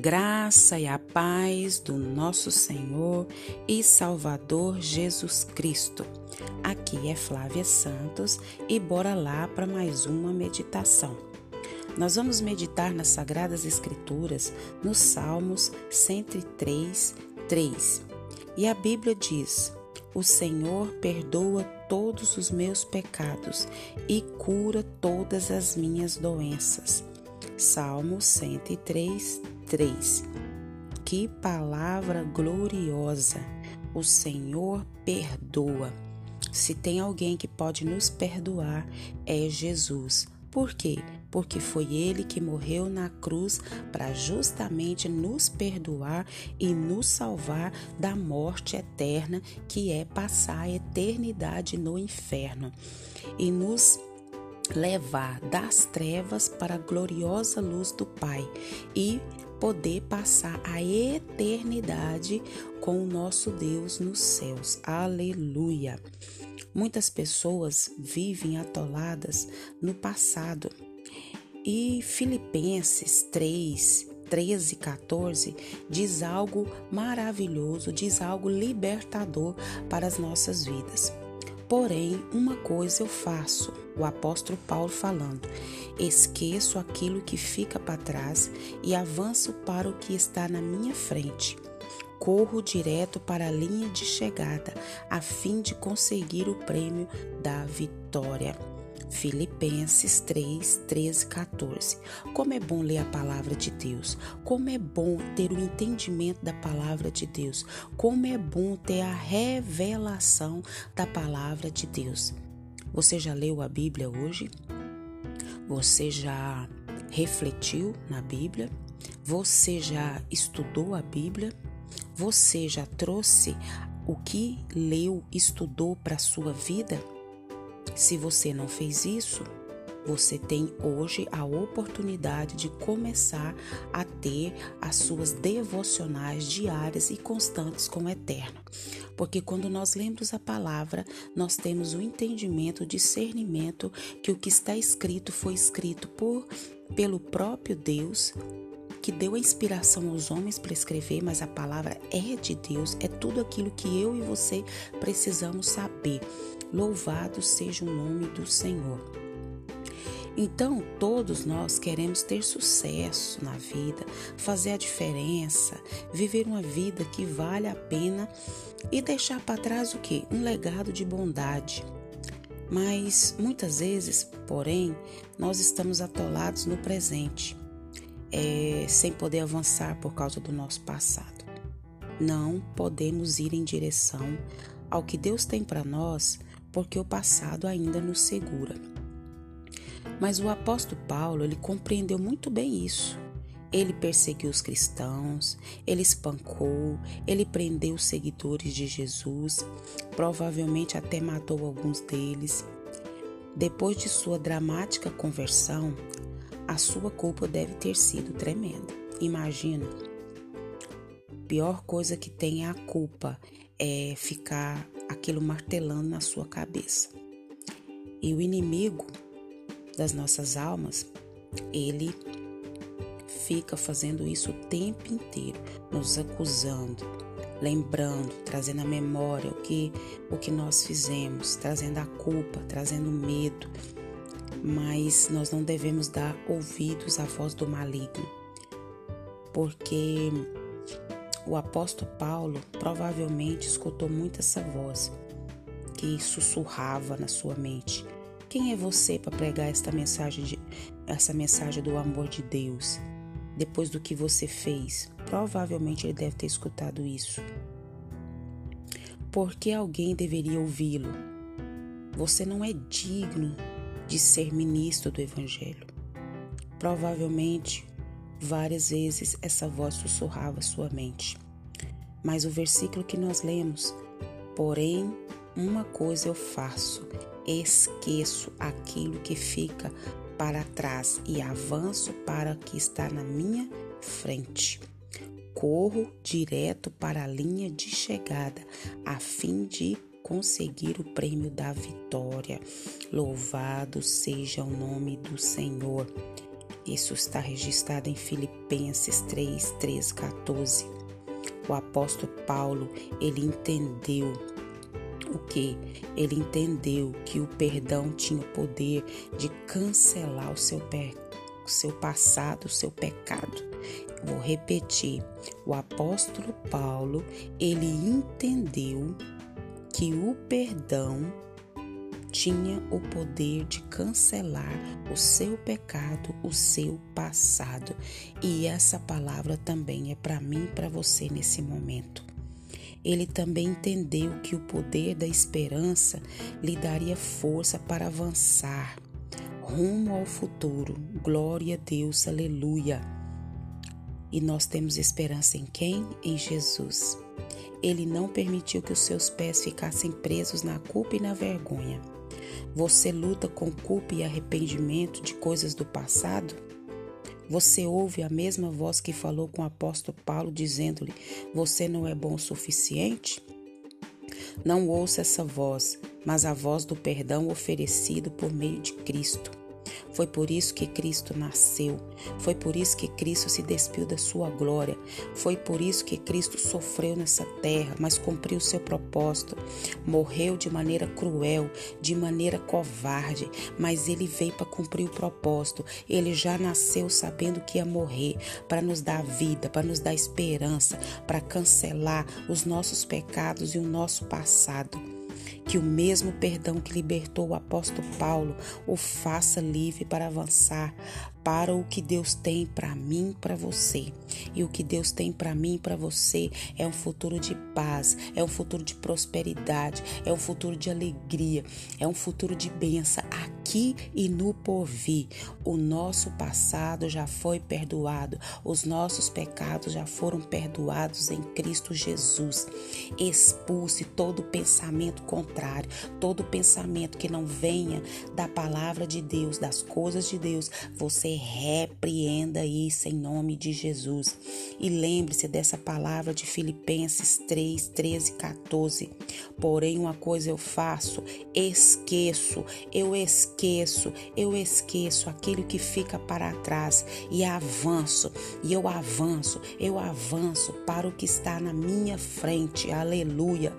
graça e a paz do nosso Senhor e Salvador Jesus Cristo. Aqui é Flávia Santos e bora lá para mais uma meditação. Nós vamos meditar nas Sagradas Escrituras, nos Salmos 103, 3. E a Bíblia diz: O Senhor perdoa todos os meus pecados e cura todas as minhas doenças. Salmo 103, 3. Que palavra gloriosa! O Senhor perdoa. Se tem alguém que pode nos perdoar, é Jesus. Por quê? Porque foi ele que morreu na cruz para justamente nos perdoar e nos salvar da morte eterna, que é passar a eternidade no inferno. E nos levar das trevas para a gloriosa luz do Pai e poder passar a eternidade com o nosso Deus nos céus. Aleluia! Muitas pessoas vivem atoladas no passado. E Filipenses 3, 13 e 14 diz algo maravilhoso, diz algo libertador para as nossas vidas. Porém, uma coisa eu faço, o apóstolo Paulo falando: esqueço aquilo que fica para trás e avanço para o que está na minha frente. Corro direto para a linha de chegada, a fim de conseguir o prêmio da vitória. Filipenses 3, 13, 14. Como é bom ler a palavra de Deus, como é bom ter o entendimento da palavra de Deus, como é bom ter a revelação da palavra de Deus. Você já leu a Bíblia hoje? Você já refletiu na Bíblia? Você já estudou a Bíblia? Você já trouxe o que leu, estudou para a sua vida? Se você não fez isso, você tem hoje a oportunidade de começar a ter as suas devocionais diárias e constantes com o Eterno. Porque quando nós lemos a palavra, nós temos o entendimento, o discernimento que o que está escrito foi escrito por pelo próprio Deus, que deu a inspiração aos homens para escrever, mas a palavra é de Deus, é tudo aquilo que eu e você precisamos saber. Louvado seja o nome do Senhor. Então, todos nós queremos ter sucesso na vida, fazer a diferença, viver uma vida que vale a pena e deixar para trás o que? Um legado de bondade. Mas muitas vezes, porém, nós estamos atolados no presente é, sem poder avançar por causa do nosso passado. Não podemos ir em direção ao que Deus tem para nós, porque o passado ainda nos segura. Mas o apóstolo Paulo, ele compreendeu muito bem isso. Ele perseguiu os cristãos, ele espancou, ele prendeu os seguidores de Jesus, provavelmente até matou alguns deles. Depois de sua dramática conversão, a sua culpa deve ter sido tremenda. Imagina. Pior coisa que tem é a culpa, é ficar aquilo martelando na sua cabeça. E o inimigo das nossas almas, ele fica fazendo isso o tempo inteiro, nos acusando, lembrando, trazendo à memória o que o que nós fizemos, trazendo a culpa, trazendo medo, mas nós não devemos dar ouvidos à voz do maligno, porque o apóstolo Paulo provavelmente escutou muito essa voz que sussurrava na sua mente. Quem é você para pregar esta mensagem, de, essa mensagem do amor de Deus? Depois do que você fez, provavelmente ele deve ter escutado isso. Por que alguém deveria ouvi-lo? Você não é digno de ser ministro do Evangelho. Provavelmente, várias vezes essa voz sussurrava sua mente. Mas o versículo que nós lemos, porém, uma coisa eu faço, esqueço aquilo que fica para trás e avanço para o que está na minha frente. Corro direto para a linha de chegada, a fim de conseguir o prêmio da vitória. Louvado seja o nome do Senhor. Isso está registrado em Filipenses 3, 13, 14. O apóstolo Paulo, ele entendeu o que? Ele entendeu que o perdão tinha o poder de cancelar o seu, o seu passado, o seu pecado. Vou repetir. O apóstolo Paulo, ele entendeu que o perdão tinha o poder de cancelar o seu pecado, o seu passado. E essa palavra também é para mim e para você nesse momento. Ele também entendeu que o poder da esperança lhe daria força para avançar rumo ao futuro. Glória a Deus, aleluia. E nós temos esperança em quem? Em Jesus. Ele não permitiu que os seus pés ficassem presos na culpa e na vergonha. Você luta com culpa e arrependimento de coisas do passado? Você ouve a mesma voz que falou com o apóstolo Paulo, dizendo-lhe: Você não é bom o suficiente? Não ouça essa voz, mas a voz do perdão oferecido por meio de Cristo. Foi por isso que Cristo nasceu. Foi por isso que Cristo se despiu da sua glória. Foi por isso que Cristo sofreu nessa terra, mas cumpriu seu propósito. Morreu de maneira cruel, de maneira covarde, mas ele veio para cumprir o propósito. Ele já nasceu sabendo que ia morrer para nos dar vida, para nos dar esperança, para cancelar os nossos pecados e o nosso passado. Que o mesmo perdão que libertou o apóstolo Paulo o faça livre para avançar para o que Deus tem para mim, para você. E o que Deus tem para mim, para você é um futuro de paz, é um futuro de prosperidade, é um futuro de alegria, é um futuro de bênção aqui e no porvir. O nosso passado já foi perdoado, os nossos pecados já foram perdoados em Cristo Jesus. Expulse todo pensamento contrário, todo pensamento que não venha da palavra de Deus, das coisas de Deus. Você repreenda isso em nome de Jesus. E lembre-se dessa palavra de Filipenses 3, 13 e 14. Porém, uma coisa eu faço, esqueço, eu esqueço, eu esqueço aquilo que fica para trás e avanço, e eu avanço, eu avanço para o que está na minha frente. Aleluia.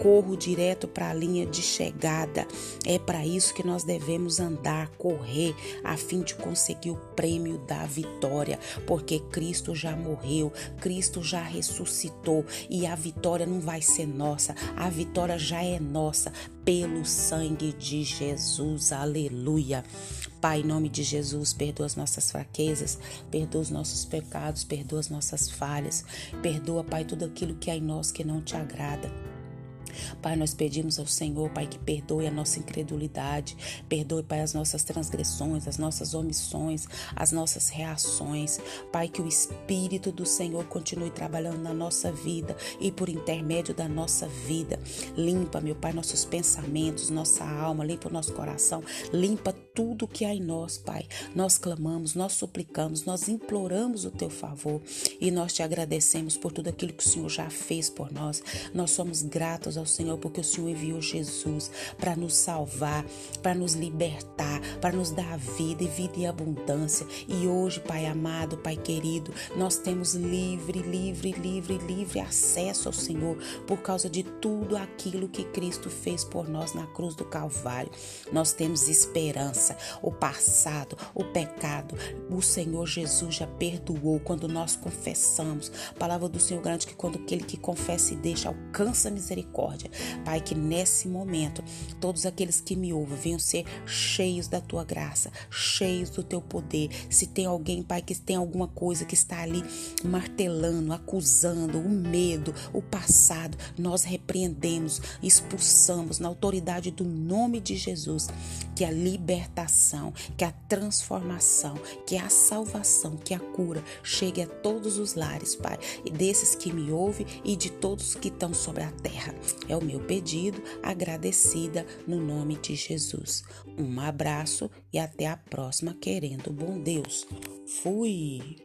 Corro direto para a linha de chegada. É para isso que nós devemos andar, correr, a fim de conseguir o prêmio da vitória, porque Cristo já morreu, Cristo já ressuscitou e a vitória não vai ser nossa, a vitória já é nossa pelo sangue de Jesus. Aleluia. Pai, em nome de Jesus, perdoa as nossas fraquezas, perdoa os nossos pecados, perdoa as nossas falhas, perdoa, Pai, tudo aquilo que há em nós que não te agrada. Pai, nós pedimos ao Senhor, Pai, que perdoe a nossa incredulidade, perdoe, Pai, as nossas transgressões, as nossas omissões, as nossas reações. Pai, que o Espírito do Senhor continue trabalhando na nossa vida e por intermédio da nossa vida. Limpa, meu Pai, nossos pensamentos, nossa alma, limpa o nosso coração, limpa tudo que há em nós, Pai. Nós clamamos, nós suplicamos, nós imploramos o teu favor e nós te agradecemos por tudo aquilo que o Senhor já fez por nós. Nós somos gratos ao Senhor porque o Senhor enviou Jesus para nos salvar, para nos libertar, para nos dar vida e vida em abundância. E hoje, Pai amado, Pai querido, nós temos livre, livre, livre, livre acesso ao Senhor por causa de tudo aquilo que Cristo fez por nós na cruz do Calvário. Nós temos esperança o passado, o pecado, o Senhor Jesus já perdoou quando nós confessamos. A palavra do Senhor garante que quando aquele que confessa e deixa alcança misericórdia. Pai, que nesse momento todos aqueles que me ouvem venham ser cheios da tua graça, cheios do teu poder. Se tem alguém, Pai, que tem alguma coisa que está ali martelando, acusando, o medo, o passado, nós repreendemos, expulsamos na autoridade do nome de Jesus que a libertação libertação, que a transformação, que a salvação, que a cura chegue a todos os lares, Pai, e desses que me ouvem e de todos que estão sobre a terra. É o meu pedido, agradecida no nome de Jesus. Um abraço e até a próxima, querendo bom Deus. Fui!